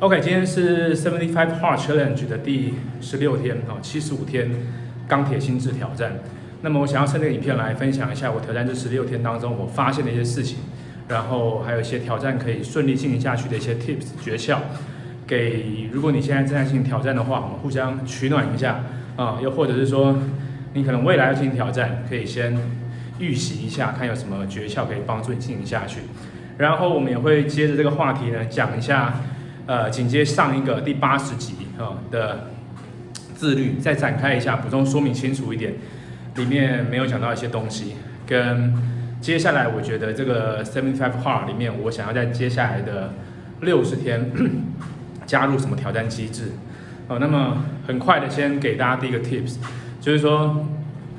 OK，今天是 Seventy Five Hard Challenge 的第十六天啊，七十五天钢铁心智挑战。那么我想要趁这个影片来分享一下我挑战这十六天当中我发现的一些事情，然后还有一些挑战可以顺利进行下去的一些 Tips 诀窍，给如果你现在正在进行挑战的话，我们互相取暖一下啊，又或者是说你可能未来要进行挑战，可以先预习一下，看有什么诀窍可以帮助你进行下去。然后我们也会接着这个话题呢，讲一下。呃，紧接上一个第八十集啊的自律，再展开一下，补充说明清楚一点，里面没有讲到一些东西，跟接下来我觉得这个 seventy five hard 里面，我想要在接下来的六十天 加入什么挑战机制？哦，那么很快的先给大家第一个 tips，就是说，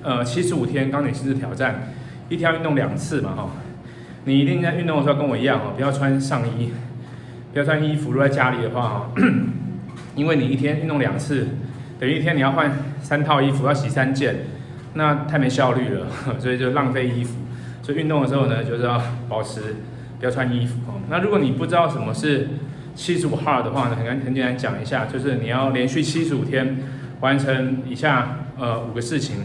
呃，七十五天钢铁心智挑战，一天要运动两次嘛，哈，你一定在运动的时候跟我一样哦，不要穿上衣。不要穿衣服，如果在家里的话哈，因为你一天运动两次，等于一天你要换三套衣服，要洗三件，那太没效率了，所以就浪费衣服。所以运动的时候呢，就是要保持不要穿衣服哦。那如果你不知道什么是七十五号的话呢，很很简单讲一下，就是你要连续七十五天完成以下呃五个事情。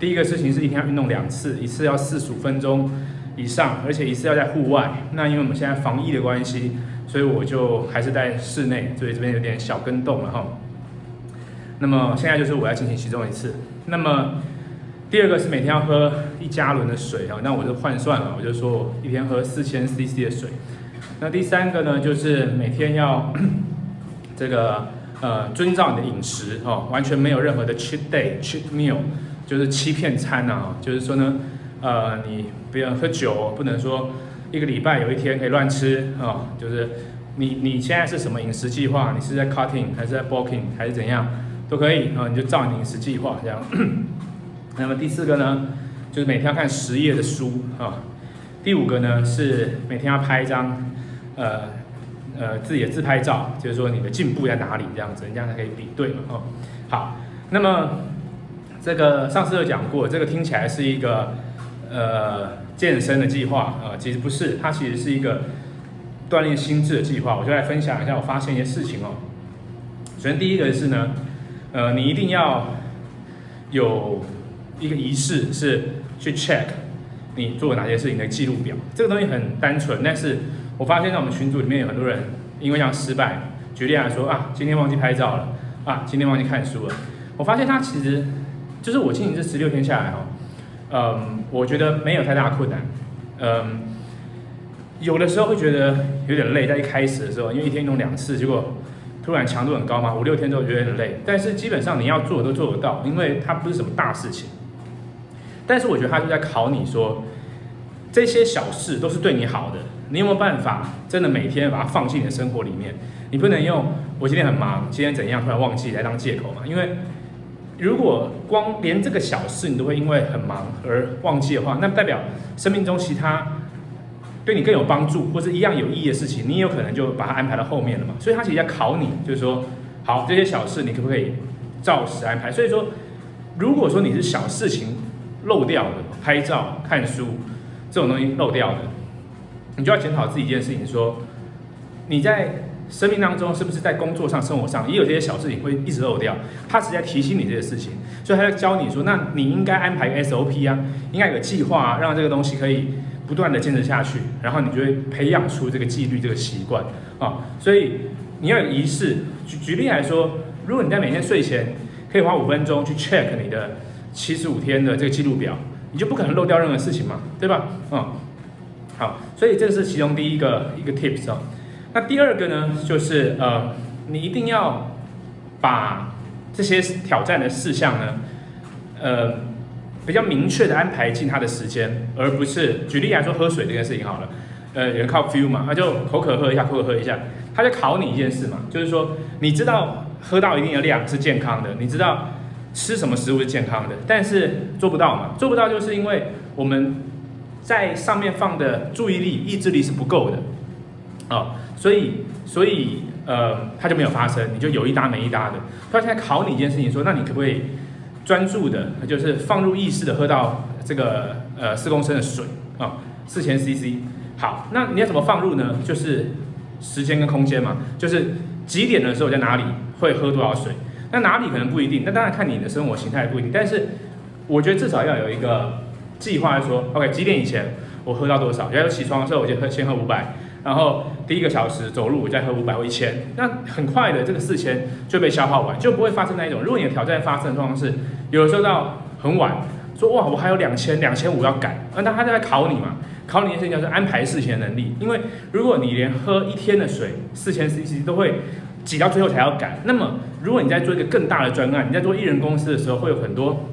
第一个事情是一天要运动两次，一次要四十五分钟以上，而且一次要在户外。那因为我们现在防疫的关系。所以我就还是在室内，所以这边有点小跟动了哈。那么现在就是我要进行其中一次。那么第二个是每天要喝一加仑的水啊，那我就换算了，我就说一天喝四千 CC 的水。那第三个呢，就是每天要 这个呃遵照你的饮食哈，完全没有任何的 cheat day、cheat meal，就是欺骗餐啊，就是说呢，呃，你不要喝酒，不能说。一个礼拜有一天可以乱吃啊，就是你你现在是什么饮食计划？你是在 cutting 还是在 bulking 还是怎样都可以啊，你就照你饮食计划这样。那么第四个呢，就是每天要看十页的书啊。第五个呢是每天要拍一张呃呃自己的自拍照，就是说你的进步在哪里这样子，这样才可以比对嘛哦。好，那么这个上次有讲过，这个听起来是一个呃。健身的计划啊，其实不是，它其实是一个锻炼心智的计划。我就来分享一下我发现一些事情哦。首先第一个是呢，呃，你一定要有一个仪式，是去 check 你做了哪些事情的记录表。这个东西很单纯，但是我发现在我们群组里面有很多人因为这样失败。举例来说啊，今天忘记拍照了啊，今天忘记看书了。我发现他其实就是我进行这十六天下来哦。嗯，我觉得没有太大困难。嗯，有的时候会觉得有点累，在一开始的时候，因为一天运动两次，结果突然强度很高嘛，五六天之后觉得有点累。但是基本上你要做都做得到，因为它不是什么大事情。但是我觉得他就在考你说，这些小事都是对你好的，你有没有办法真的每天把它放进你的生活里面？你不能用我今天很忙，今天怎样突然忘记来当借口嘛？因为如果光连这个小事你都会因为很忙而忘记的话，那代表生命中其他对你更有帮助或者一样有意义的事情，你也有可能就把它安排到后面了嘛。所以他其实在考你，就是说，好，这些小事你可不可以照实安排？所以说，如果说你是小事情漏掉的，拍照、看书这种东西漏掉的，你就要检讨自己一件事情，说你在。生命当中是不是在工作上、生活上也有这些小事情会一直漏掉？他是在提醒你这些事情，所以他在教你说：那你应该安排个 SOP 啊，应该有个计划啊，让这个东西可以不断的坚持下去，然后你就会培养出这个纪律、这个习惯啊。所以你要有仪式。举举例来说，如果你在每天睡前可以花五分钟去 check 你的七十五天的这个记录表，你就不可能漏掉任何事情嘛，对吧？嗯，好，所以这是其中第一个一个 tips 啊。那第二个呢，就是呃，你一定要把这些挑战的事项呢，呃，比较明确的安排进他的时间，而不是举例来说喝水这件事情好了，呃，有人靠 feel 嘛，他就口渴喝一下，口渴喝一下，他就考你一件事嘛，就是说你知道喝到一定的量是健康的，你知道吃什么食物是健康的，但是做不到嘛，做不到就是因为我们在上面放的注意力、意志力是不够的，哦。所以，所以，呃，它就没有发生，你就有一搭没一搭的。他现在考你一件事情，说，那你可不可以专注的，就是放入意识的喝到这个呃四公升的水啊，四千 CC。好，那你要怎么放入呢？就是时间跟空间嘛，就是几点的时候在哪里会喝多少水。那哪里可能不一定，那当然看你的生活形态不一定。但是我觉得至少要有一个计划，说 OK 几点以前我喝到多少，然后起床的时候我就喝先喝五百，然后第一个小时走路我再喝五百或一千，那很快的这个四千就被消耗完，就不会发生那一种。如果你的挑战发生的状况是，有的时候到很晚，说哇我还有两千两千五要赶，那他在考你嘛，考你的事情就是安排事情的能力。因为如果你连喝一天的水四千 CC 都会。挤到最后才要赶。那么，如果你在做一个更大的专案，你在做艺人公司的时候，会有很多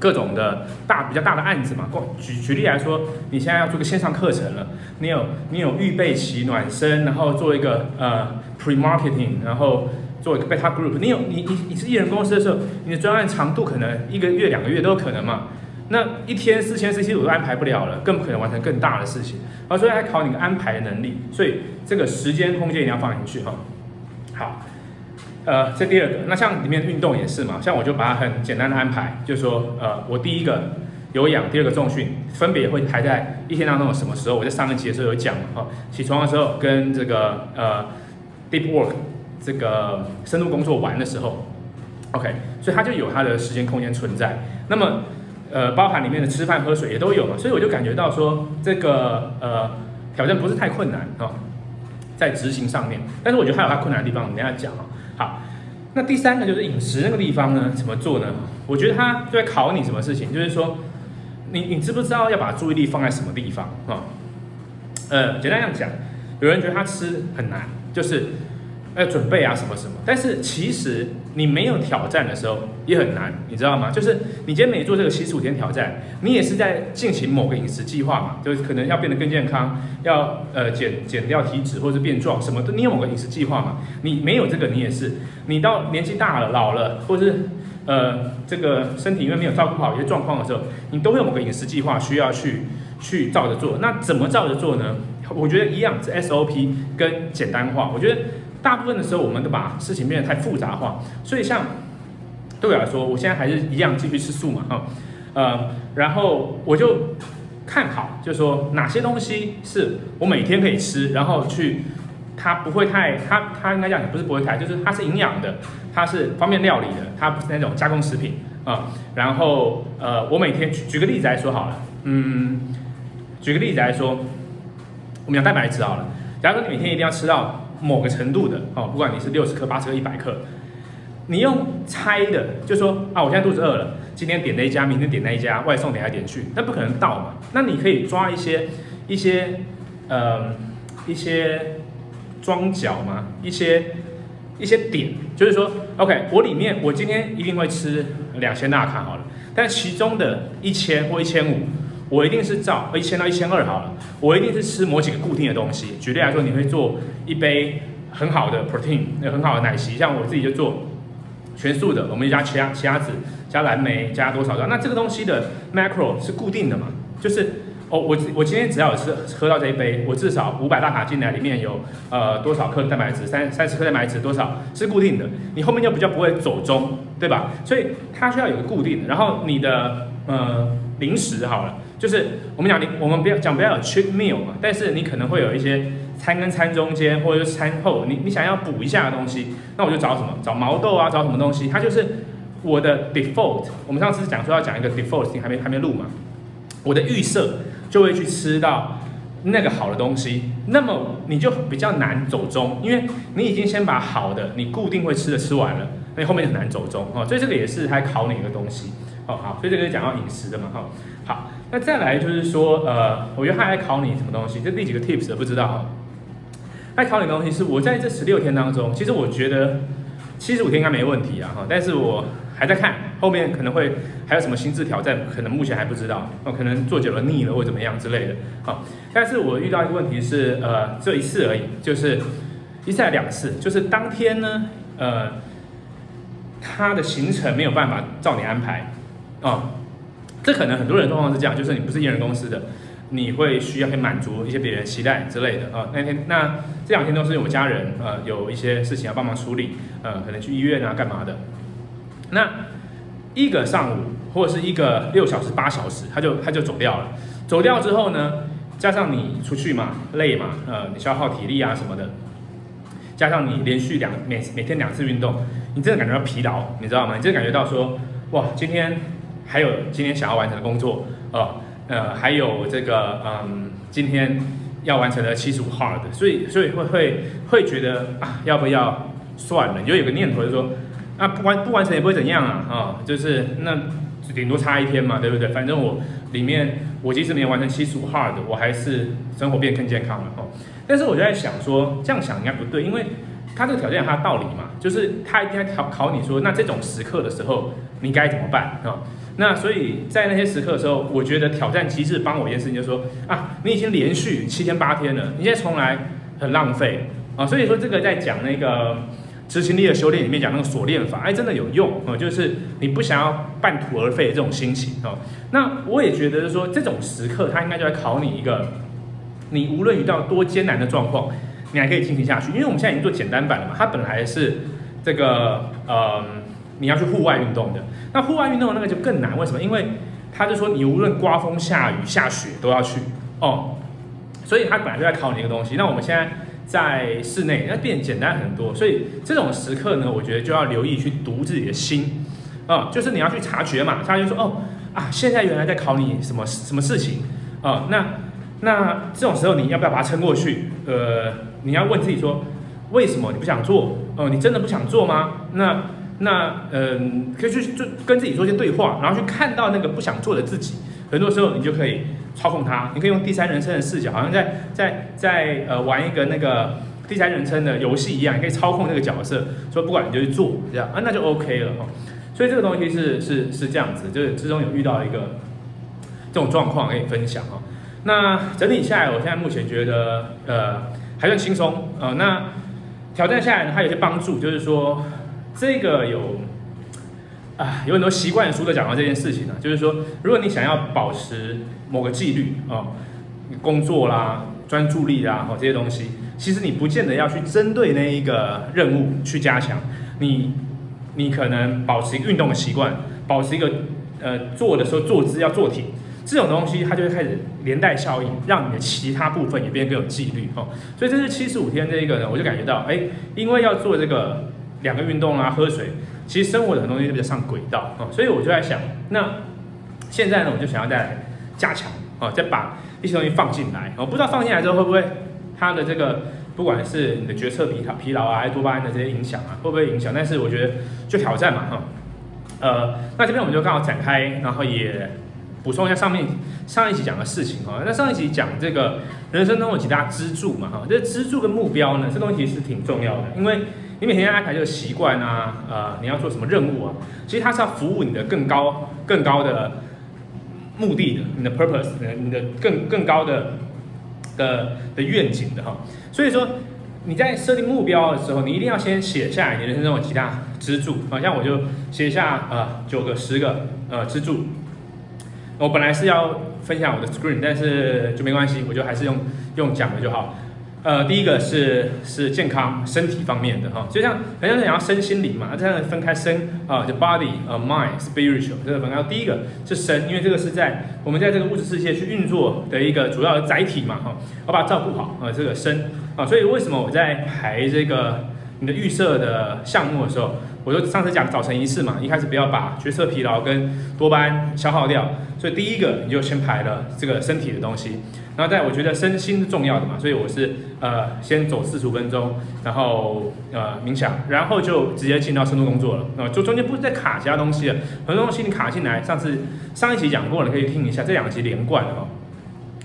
各种的大比较大的案子嘛。举举例来说，你现在要做个线上课程了，你有你有预备期暖身，然后做一个呃 pre marketing，然后做一个 beta group。你有你你你是艺人公司的时候，你的专案长度可能一个月两个月都有可能嘛。那一天四千 CC 我都安排不了了，更不可能完成更大的事情。啊，所以还考你个安排的能力。所以这个时间空间一定要放进去哈。好，呃，这第二个，那像里面运动也是嘛，像我就把它很简单的安排，就是说，呃，我第一个有氧，第二个重训，分别会排在一天当中的什么时候？我在上一节的时候有讲嘛，哈，起床的时候跟这个呃 deep work 这个深度工作完的时候，OK，所以它就有它的时间空间存在。那么，呃，包含里面的吃饭喝水也都有嘛，所以我就感觉到说，这个呃挑战不是太困难啊。在执行上面，但是我觉得还有它困难的地方，我们等下讲啊。那第三个就是饮食那个地方呢，怎么做呢？我觉得他就在考你什么事情，就是说，你你知不知道要把注意力放在什么地方啊？呃，简单这样讲，有人觉得他吃很难，就是。要准备啊，什么什么，但是其实你没有挑战的时候也很难，你知道吗？就是你今天没做这个七十五天挑战，你也是在进行某个饮食计划嘛，就是可能要变得更健康，要呃减减掉体脂或者是变壮什么的，你有某个饮食计划嘛？你没有这个，你也是，你到年纪大了、老了，或是呃这个身体因为没有照顾好一些状况的时候，你都会有某个饮食计划需要去去照着做。那怎么照着做呢？我觉得一样是 SOP 跟简单化，我觉得。大部分的时候，我们都把事情变得太复杂化，所以像对我来说，我现在还是一样继续吃素嘛，哈，呃，然后我就看好，就是说哪些东西是我每天可以吃，然后去它不会太，它它应该讲也不是不会太，就是它是营养的，它是方便料理的，它不是那种加工食品啊。然后呃，我每天举举个例子来说好了，嗯，举个例子来说，我们讲蛋白质好了，假如说你每天一定要吃到。某个程度的哦，不管你是六十克、八十克、一百克，你用猜的，就说啊，我现在肚子饿了，今天点那一家，明天点那一家，外送点来点去，那不可能到嘛。那你可以抓一些一些呃一些装脚嘛，一些一些点，就是说，OK，我里面我今天一定会吃两千大卡好了，但其中的一千或一千五。我一定是照一千到一千二好了，我一定是吃某几个固定的东西。举例来说，你会做一杯很好的 protein，那很好的奶昔，像我自己就做全素的，我们加奇奇亚籽，加蓝莓，加多少的？那这个东西的 macro 是固定的嘛？就是哦，我我今天只要有吃喝到这一杯，我至少五百大卡进来，里面有呃多少克蛋白质？三三十克蛋白质多少是固定的？你后面就比较不会走中，对吧？所以它需要有个固定的，然后你的呃零食好了。就是我们讲你，我们不要讲不要有 cheat meal 嘛，但是你可能会有一些餐跟餐中间，或者是餐后，你你想要补一下的东西，那我就找什么？找毛豆啊，找什么东西？它就是我的 default。我们上次讲说要讲一个 default，你还没还没录嘛？我的预设就会去吃到那个好的东西，那么你就比较难走中，因为你已经先把好的你固定会吃的吃完了，那你后面很难走中哦。所以这个也是还考你一个东西哦。好，所以这个是讲到饮食的嘛，哈，好。那再来就是说，呃，我觉得他还考你什么东西？这第几个 tips 不知道。他考你的东西是我在这十六天当中，其实我觉得七十五天应该没问题啊，哈。但是我还在看后面可能会还有什么心智挑战，可能目前还不知道。哦，可能做久了腻了或怎么样之类的。好，但是我遇到一个问题是，呃，这一次而已，就是一次还两次，就是当天呢，呃，他的行程没有办法照你安排，啊。这可能很多人状况是这样，就是你不是艺人公司的，你会需要去满足一些别人期待之类的啊。那天那这两天都是我家人呃有一些事情要帮忙处理，呃可能去医院啊干嘛的。那一个上午或者是一个六小时八小时，他就他就走掉了。走掉之后呢，加上你出去嘛累嘛，呃你消耗体力啊什么的，加上你连续两每每天两次运动，你真的感觉到疲劳，你知道吗？你真的感觉到说，哇，今天还有今天想要完成的工作，呃呃，还有这个嗯，今天要完成的七十五 hard，所以所以会会会觉得啊，要不要算了？你就有个念头，就说啊，不完不完成也不会怎样啊，啊，就是那顶多差一天嘛，对不对？反正我里面我即使没有完成七十五 hard，我还是生活变更健康了哦。但是我就在想说，这样想应该不对，因为他这个挑战有他的道理嘛，就是他一定要考考你说，那这种时刻的时候你该怎么办啊？那所以在那些时刻的时候，我觉得挑战机制帮我一件事情，就是说啊，你已经连续七天八天了，你现在重来很浪费啊。所以说这个在讲那个执行力的修炼里面讲那个锁链法，哎，真的有用啊，就是你不想要半途而废的这种心情哦。那我也觉得是说这种时刻，他应该就来考你一个。你无论遇到多艰难的状况，你还可以进行下去，因为我们现在已经做简单版了嘛。它本来是这个呃，你要去户外运动的，那户外运动那个就更难。为什么？因为他就说你无论刮风下雨下雪都要去哦，所以他本来就在考你一个东西。那我们现在在室内，那变简单很多。所以这种时刻呢，我觉得就要留意去读自己的心啊，就是你要去察觉嘛。他就说哦啊，现在原来在考你什么什么事情啊？那。那这种时候你要不要把它撑过去？呃，你要问自己说，为什么你不想做？哦，你真的不想做吗？那那嗯，可以去就跟自己做一些对话，然后去看到那个不想做的自己。很多时候你就可以操控它，你可以用第三人称的视角，好像在在在呃玩一个那个第三人称的游戏一样，你可以操控那个角色，说不管你就去做这样啊，那就 OK 了哈。所以这个东西是是是这样子，就是之中有遇到一个这种状况可以分享哈。那整体下来，我现在目前觉得，呃，还算轻松，呃，那挑战下来呢，它有些帮助，就是说，这个有，啊，有很多习惯书都讲到这件事情呢，就是说，如果你想要保持某个纪律啊，你工作啦、专注力啦，哦，这些东西，其实你不见得要去针对那一个任务去加强，你，你可能保持运动的习惯，保持一个，呃，做的时候坐姿要坐挺。这种东西它就会开始连带效应，让你的其他部分也变得更有纪律哦。所以这是七十五天这一个呢，我就感觉到，哎，因为要做这个两个运动啊，喝水，其实生活的很多东西都比较上轨道哦。所以我就在想，那现在呢，我就想要再加强哦，再把一些东西放进来。我不知道放进来之后会不会它的这个不管是你的决策疲劳、疲劳啊，还是多巴胺的这些影响啊，会不会影响？但是我觉得就挑战嘛哈。呃，那这边我们就刚好展开，然后也。补充一下上面上一集讲的事情哈，那上一集讲这个人生中有几大支柱嘛哈，这支柱跟目标呢，这东西是挺重要的，因为你每天安排这个习惯啊，呃，你要做什么任务啊，其实它是要服务你的更高更高的目的的，你的 purpose，你的更更高的的的愿景的哈，所以说你在设定目标的时候，你一定要先写下来你人生中有几大支柱，好像我就写下呃九个十个呃支柱。我本来是要分享我的 screen，但是就没关系，我就还是用用讲的就好。呃，第一个是是健康身体方面的哈，就像很多人讲要身心灵嘛，这样分开身啊，就 body 呃 mind spiritual 这个分开。第一个是身，因为这个是在我们在这个物质世界去运作的一个主要的载体嘛哈，我把它照顾好啊，这个身啊，所以为什么我在排这个你的预设的项目的时候？我就上次讲早晨仪式嘛，一开始不要把决策疲劳跟多巴胺消耗掉，所以第一个你就先排了这个身体的东西，然后再我觉得身心是重要的嘛，所以我是呃先走四十五分钟，然后呃冥想，然后就直接进到深度工作了，啊，就中间不是在卡其他东西了，很多东西你卡进来，上次上一集讲过了，可以听一下，这两集连贯的哦。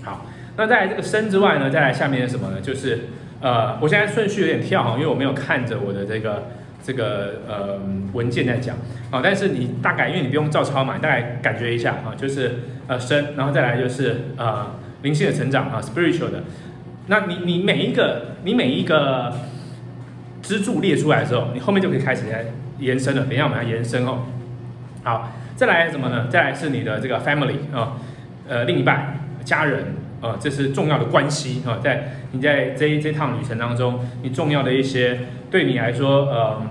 好，那在这个身之外呢，再来下面是什么呢？就是呃，我现在顺序有点跳哈，因为我没有看着我的这个。这个呃文件在讲啊，但是你大概因为你不用照抄嘛，你大概感觉一下啊，就是呃身，然后再来就是呃灵性的成长啊，spiritual 的。那你你每一个你每一个支柱列出来的时候，你后面就可以开始来延伸了。等一下我们要延伸哦。好，再来什么呢？再来是你的这个 family 啊，呃另一半家人啊，这是重要的关系啊，在你在这这趟旅程当中，你重要的一些对你来说呃。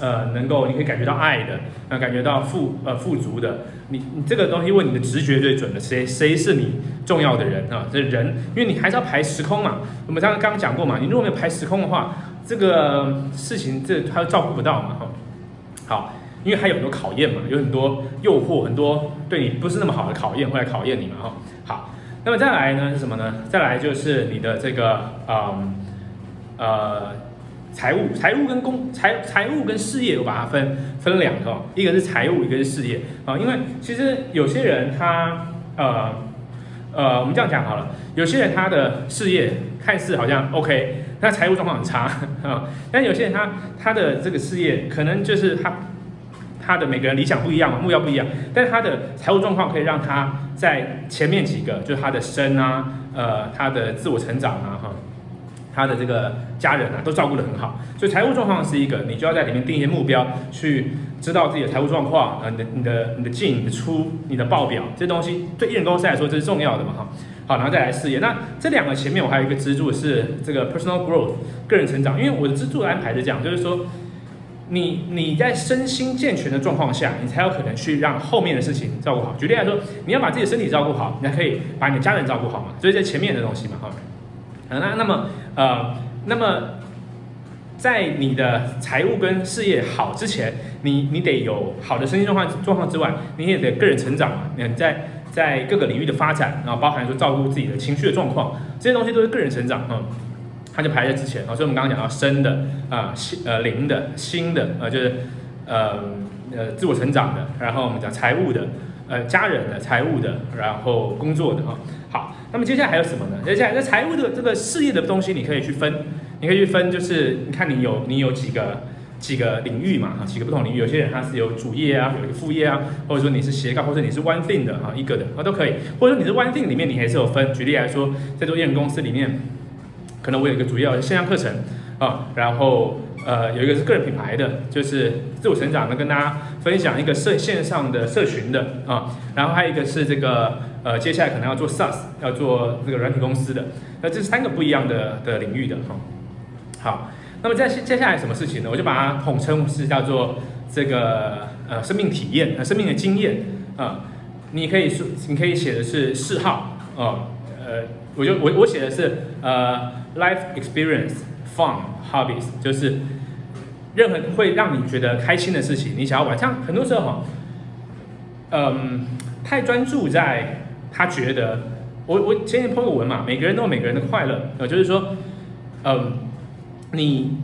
呃，能够你可以感觉到爱的，呃，感觉到富呃富足的，你你这个东西问你的直觉最准的，谁谁是你重要的人啊？这人，因为你还是要排时空嘛。我们刚刚刚讲过嘛，你如果没有排时空的话，这个事情这他照顾不到嘛哈。好，因为还有很多考验嘛，有很多诱惑，很多对你不是那么好的考验会来考验你嘛哈。好，那么再来呢是什么呢？再来就是你的这个嗯呃财务，财务跟工财财务跟事业我把它分分两个，一个是财务，一个是事业啊。因为其实有些人他呃呃我们这样讲好了，有些人他的事业看似好像 OK。那财务状况很差啊，但有些人他他的这个事业可能就是他他的每个人理想不一样嘛，目标不一样，但是他的财务状况可以让他在前面几个，就是他的生啊，呃，他的自我成长啊，哈，他的这个家人啊，都照顾得很好，所以财务状况是一个，你就要在里面定一些目标，去知道自己的财务状况，呃，你的你的你的进、你的出、你的报表这东西，对艺人公司来说这是重要的嘛，哈。好，然后再来事业。那这两个前面我还有一个支柱是这个 personal growth 个人成长。因为我的支柱安排是这样，就是说，你你在身心健全的状况下，你才有可能去让后面的事情照顾好。举例来说，你要把自己的身体照顾好，你才可以把你的家人照顾好嘛。所以在前面的东西嘛，哈。那那么呃，那么在你的财务跟事业好之前，你你得有好的身心状况状况之外，你也得个人成长嘛。你在在各个领域的发展，然后包含说照顾自己的情绪的状况，这些东西都是个人成长，嗯，它就排在之前啊。所以我们刚刚讲到生的啊，心呃灵的新的啊，就是呃呃自我成长的，然后我们讲财务的，呃家人的财务的，然后工作的啊。好，那么接下来还有什么呢？接下来在财务的这个事业的东西，你可以去分，你可以去分，就是你看你有你有几个。几个领域嘛，哈，几个不同领域，有些人他是有主业啊，有一个副业啊，或者说你是斜杠，或者你是 one thing 的哈，一个的啊都可以，或者说你是 one thing 里面你还是有分。举例来说，在做艺人公司里面，可能我有一个主要线上课程啊，然后呃有一个是个人品牌的，就是自我成长的，跟大家分享一个社线上的社群的啊，然后还有一个是这个呃接下来可能要做 SaaS，要做这个软体公司的，那这三个不一样的的领域的哈，好。那么在接下来什么事情呢？我就把它统称是叫做这个呃生命体验呃生命的经验啊。你可以说你可以写的是嗜好哦呃，我就我我写的是呃 life experience fun hobbies，就是任何会让你觉得开心的事情，你想要玩。像很多时候哈，嗯，太专注在他觉得我我前天 po 个文嘛，每个人都有每个人的快乐呃，就是说嗯。你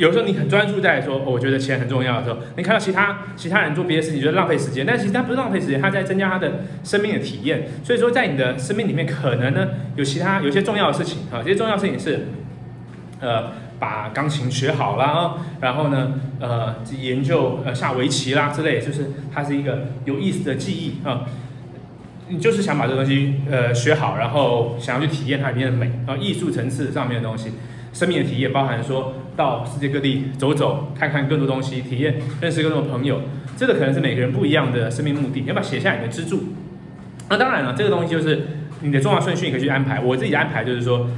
有时候你很专注在说，我觉得钱很重要的时候，你看到其他其他人做别的事情，觉得浪费时间，但其实他不是浪费时间，他在增加他的生命的体验。所以说，在你的生命里面，可能呢有其他有些重要的事情啊，这些重要事情是，呃，把钢琴学好啦，然后呢，呃，研究呃下围棋啦之类，就是它是一个有意思的记忆啊。你就是想把这个东西呃学好，然后想要去体验它里面的美啊，艺术层次上面的东西。生命的体验包含说到世界各地走走，看看更多东西，体验认识更多朋友，这个可能是每个人不一样的生命目的。要不要写下你的支柱？那当然了，这个东西就是你的重要顺序，你可以去安排。我自己的安排就是说。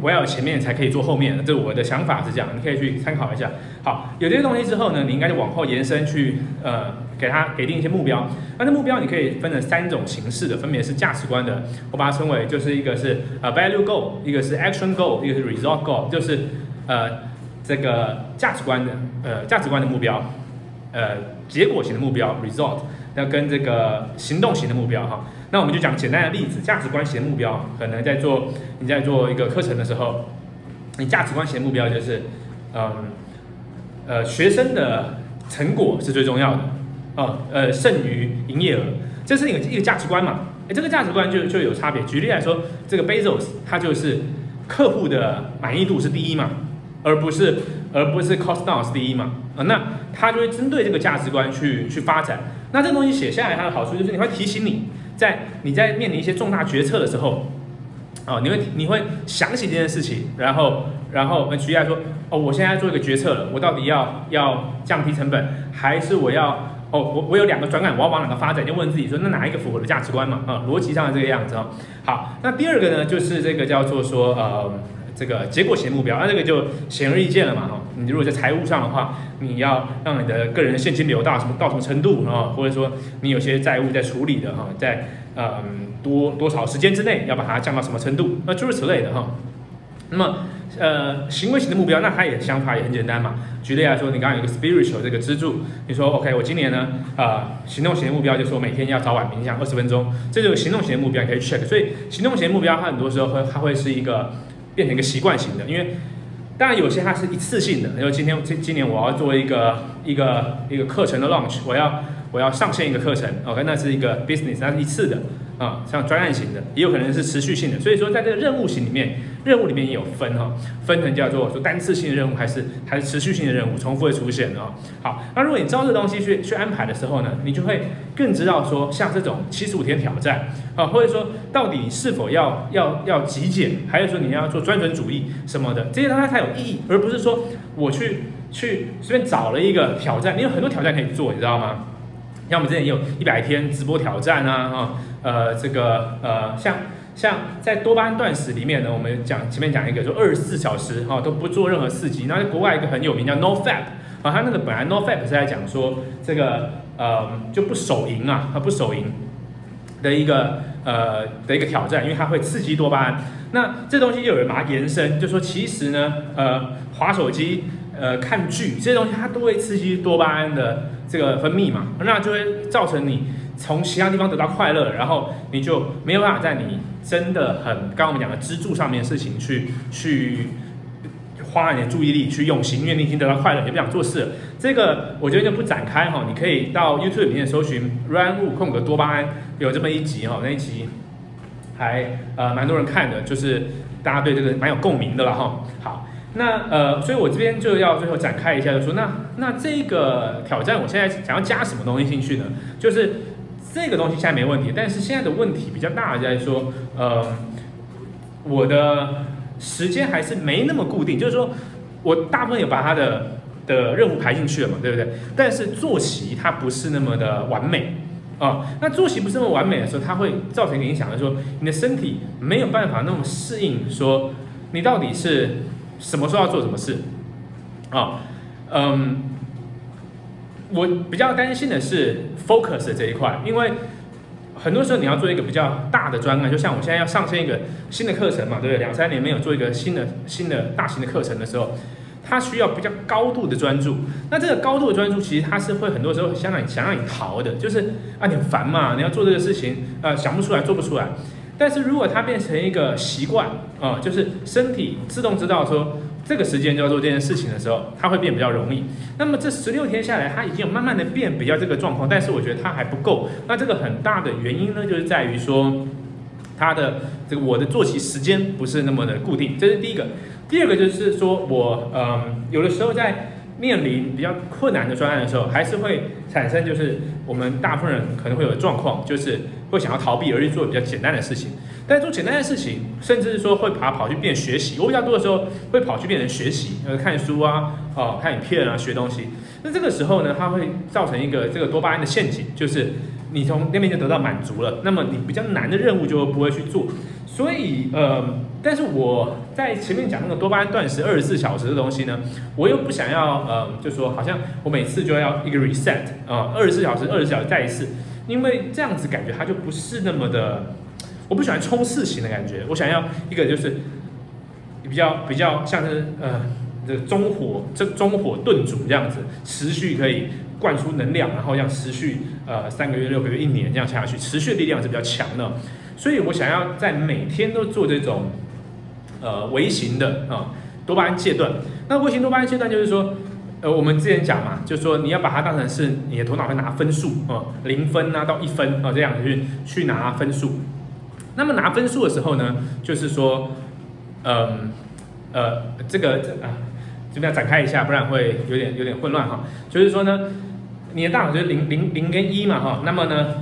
我要有前面才可以做后面，这我的想法是这样，你可以去参考一下。好，有这些东西之后呢，你应该就往后延伸去，呃，给他给定一些目标。那这目标你可以分成三种形式的，分别是价值观的，我把它称为就是一个是呃 value goal，一个是 action goal，一个是 result goal，就是呃这个价值观的呃价值观的目标，呃结果型的目标 result，要跟这个行动型的目标哈。那我们就讲简单的例子，价值观型的目标，可能在做你在做一个课程的时候，你价值观型的目标就是，嗯，呃，学生的成果是最重要的，哦，呃，胜于营业额，这是一个一个价值观嘛？哎，这个价值观就就有差别。举例来说，这个 Bezos 他就是客户的满意度是第一嘛，而不是而不是 cost down 是第一嘛？啊，那他就会针对这个价值观去去发展。那这东西写下来，它的好处就是你会提醒你。在你在面临一些重大决策的时候，哦，你会你会想起这件事情，然后然后举例来说，哦，我现在做一个决策了，我到底要要降低成本，还是我要哦，我我有两个转感，我要往哪个发展？就问自己说，那哪一个符合我的价值观嘛？啊，逻辑上的这个样子哦。好，那第二个呢，就是这个叫做说呃。这个结果型目标，那这个就显而易见了嘛，哈。你如果在财务上的话，你要让你的个人现金流到什么到什么程度啊？或者说你有些债务在处理的哈，在嗯多多少时间之内要把它降到什么程度？那诸如此类的哈。那么呃行为型的目标，那它也想法也很简单嘛。举例来说，你刚刚有一个 spiritual 这个支柱，你说 OK，我今年呢，呃，行动型的目标就是我每天要早晚冥想二十分钟，这就是行动型的目标，你可以 check。所以行动型的目标，它很多时候会它会是一个变成一个习惯型的，因为当然有些它是一次性的，因为今天今今年我要做一个一个一个课程的 launch，我要我要上线一个课程，OK，那是一个 business，那是一次的。啊，像专案型的，也有可能是持续性的，所以说在这个任务型里面，任务里面也有分哈，分成叫做说单次性的任务还是还是持续性的任务，重复会出现啊。好，那如果你照这东西去去安排的时候呢，你就会更知道说，像这种七十五天挑战啊，或者说到底是否要要要极简，还是说你要做专准主义什么的，这些它才有意义，而不是说我去去随便找了一个挑战，你有很多挑战可以做，你知道吗？像我们之前也有一百天直播挑战啊，哈，呃，这个呃，像像在多巴胺断食里面呢，我们讲前面讲一个，说二十四小时哈都不做任何刺激。那国外一个很有名叫 No Fap 啊，它那个本来 No Fap 是在讲说这个呃就不手淫啊，它不手淫的一个呃的一个挑战，因为它会刺激多巴胺。那这东西就有人把它延伸，就说其实呢，呃，滑手机。呃，看剧这些东西，它都会刺激多巴胺的这个分泌嘛，那就会造成你从其他地方得到快乐，然后你就没有办法在你真的很刚刚我们讲的支柱上面的事情去去花你的注意力去用心，因为你已经得到快乐，也不想做事。这个我觉得就不展开哈，你可以到 YouTube 里面搜寻 Run 物空格多巴胺，有这么一集哈，那一集还呃蛮多人看的，就是大家对这个蛮有共鸣的了哈。好。那呃，所以我这边就要最后展开一下，就说那那这个挑战，我现在想要加什么东西进去呢？就是这个东西现在没问题，但是现在的问题比较大，在说呃，我的时间还是没那么固定，就是说我大部分有把它的的任务排进去了嘛，对不对？但是作息它不是那么的完美啊，那作息不是那么完美的时候，它会造成影响，就是说你的身体没有办法那么适应，说你到底是。什么时候要做什么事？啊，嗯，我比较担心的是 focus 这一块，因为很多时候你要做一个比较大的专案，就像我现在要上线一个新的课程嘛，对不对？两三年没有做一个新的新的大型的课程的时候，它需要比较高度的专注。那这个高度的专注，其实它是会很多时候想让你想让你逃的，就是啊，你很烦嘛，你要做这个事情，呃，想不出来，做不出来。但是如果它变成一个习惯啊，就是身体自动知道说这个时间就要做这件事情的时候，它会变比较容易。那么这十六天下来，它已经有慢慢的变比较这个状况，但是我觉得它还不够。那这个很大的原因呢，就是在于说它的这个我的作息时间不是那么的固定，这是第一个。第二个就是说我嗯有的时候在。面临比较困难的专案的时候，还是会产生就是我们大部分人可能会有的状况，就是会想要逃避而去做比较简单的事情。但做简单的事情，甚至是说会把它跑去变学习。我比较多的时候会跑去变成学习，呃，看书啊，哦，看影片啊，学东西。那这个时候呢，它会造成一个这个多巴胺的陷阱，就是你从那边就得到满足了，那么你比较难的任务就不会去做。所以，呃，但是我在前面讲那个多巴胺断食二十四小时的东西呢，我又不想要，呃，就说好像我每次就要一个 reset 啊，二十四小时，二十四小时再一次，因为这样子感觉它就不是那么的，我不喜欢冲刺型的感觉，我想要一个就是比较比较像是呃这中火这中火炖煮这样子，持续可以灌出能量，然后要持续呃三个月、六个月、一年这样下去，持续力量是比较强的。所以我想要在每天都做这种，呃，微型的啊多巴胺戒断。那微型多巴胺戒断就是说，呃，我们之前讲嘛，就是说你要把它当成是你的头脑会拿分数啊，零分啊到一分啊这样去去拿分数。那么拿分数的时候呢，就是说，嗯，呃，这个啊这边要展开一下，不然会有点有点混乱哈。就是说呢，你的大脑就是零零零跟一嘛哈，那么呢。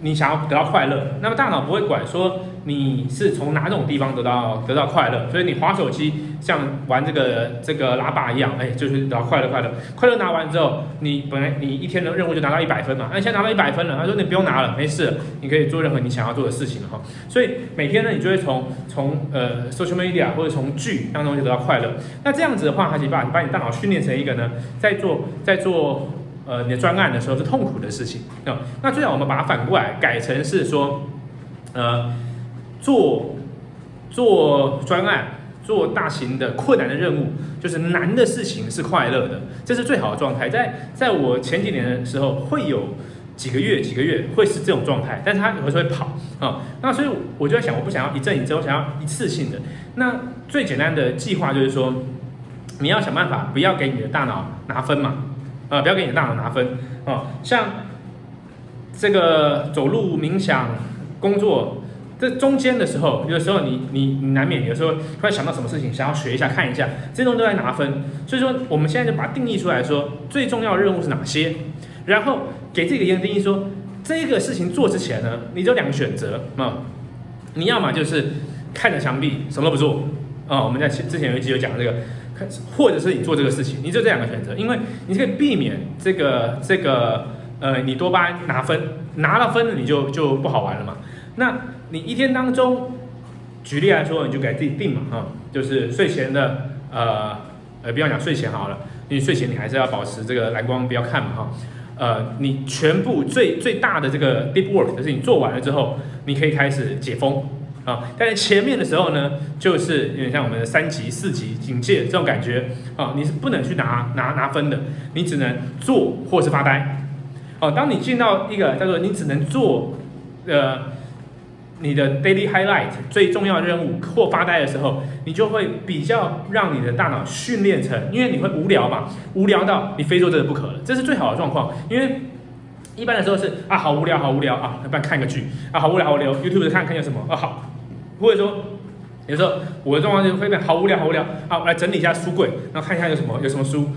你想要得到快乐，那么大脑不会管说你是从哪种地方得到得到快乐，所以你划手机像玩这个这个拉霸一样，哎，就是得到快乐快乐，快乐拿完之后，你本来你一天的任务就拿到一百分嘛，那现在拿到一百分了，他说你不用拿了，没事，你可以做任何你想要做的事情哈。所以每天呢，你就会从从呃 social media 或者从剧当中就得到快乐。那这样子的话，它就把把你大脑训练成一个呢，在做在做。呃，你的专案的时候是痛苦的事情啊，那最好我们把它反过来改成是说，呃，做做专案。做大型的困难的任务，就是难的事情是快乐的，这是最好的状态。在在我前几年的时候，会有几个月几个月会是这种状态，但是它有时候会跑啊。那所以我就在想，我不想要一阵一阵，我想要一次性的。那最简单的计划就是说，你要想办法不要给你的大脑拿分嘛，啊，不要给你的大脑拿分啊。像这个走路、冥想、工作。这中间的时候，有的时候你你你难免有时候突然想到什么事情，想要学一下看一下，这些东西都在拿分。所以说，我们现在就把它定义出来说，最重要的任务是哪些，然后给自己一个定义说，这个事情做之前呢，你有两个选择啊，你要么就是看着墙壁什么都不做啊，我们在之前有一集有讲这个，或者是你做这个事情，你就这两个选择，因为你可以避免这个这个呃，你多巴胺拿分，拿了分你就就不好玩了嘛。那你一天当中，举例来说，你就给自己定嘛，哈，就是睡前的，呃，呃，不要讲睡前好了，因为睡前你还是要保持这个蓝光不要看嘛，哈，呃，你全部最最大的这个 deep work 就是你做完了之后，你可以开始解封，啊，但是前面的时候呢，就是有点像我们的三级、四级警戒这种感觉，啊，你是不能去拿拿拿分的，你只能做或是发呆，哦，当你进到一个叫做你只能做，呃。你的 daily highlight 最重要的任务或发呆的时候，你就会比较让你的大脑训练成，因为你会无聊嘛，无聊到你非做这个不可了，这是最好的状况。因为一般的时候是啊，好无聊，好无聊啊，要不然看个剧啊，好无聊，好无聊，YouTube 看看有什么啊好，或者说有时候我的状况就会变好无聊，好无聊好，我来整理一下书柜，然后看一下有什么有什么书，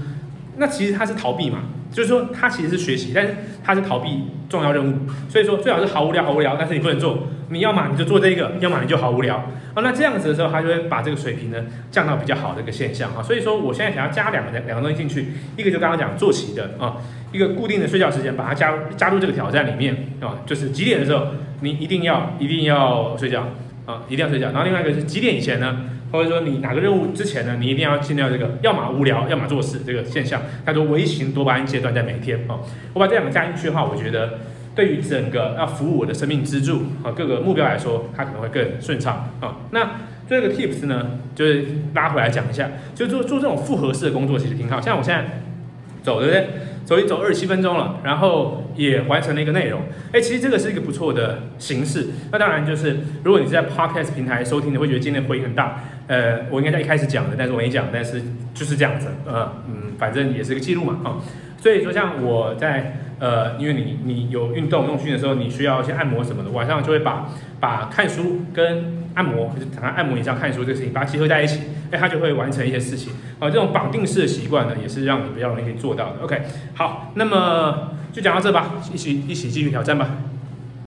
那其实他是逃避嘛。就是说，他其实是学习，但是他是逃避重要任务，所以说最好是好无聊，好无聊，但是你不能做，你要么你就做这个，要么你就好无聊啊。那这样子的时候，他就会把这个水平呢降到比较好的一个现象啊。所以说，我现在想要加两个两个东西进去，一个就刚刚讲坐席的啊，一个固定的睡觉时间，把它加入加入这个挑战里面啊，就是几点的时候你一定要一定要睡觉啊，一定要睡觉。然后另外一个是几点以前呢？或者说你哪个任务之前呢，你一定要尽量这个，要么无聊，要么做事这个现象，叫做微型多巴胺阶段在每天哦。我把这两个加进去的话，我觉得对于整个要服务我的生命支柱啊各个目标来说，它可能会更顺畅啊。那这个 tips 呢，就是拉回来讲一下，就做做这种复合式的工作其实挺好。像我现在走对不对？走一走二十七分钟了，然后也完成了一个内容。哎，其实这个是一个不错的形式。那当然就是，如果你是在 podcast 平台收听的，会觉得今天回应很大。呃，我应该在一开始讲的，但是我没讲，但是就是这样子。呃，嗯，反正也是个记录嘛，啊。所以说，像我在呃，因为你你有运动用训的时候，你需要一些按摩什么的，晚上就会把把看书跟按摩，就是躺在按摩椅上看书这个事情，把它结合在一起，哎，他就会完成一些事情。啊，这种绑定式的习惯呢，也是让你比较容易可以做到的。OK，好，那么就讲到这吧，一起一起继续挑战吧。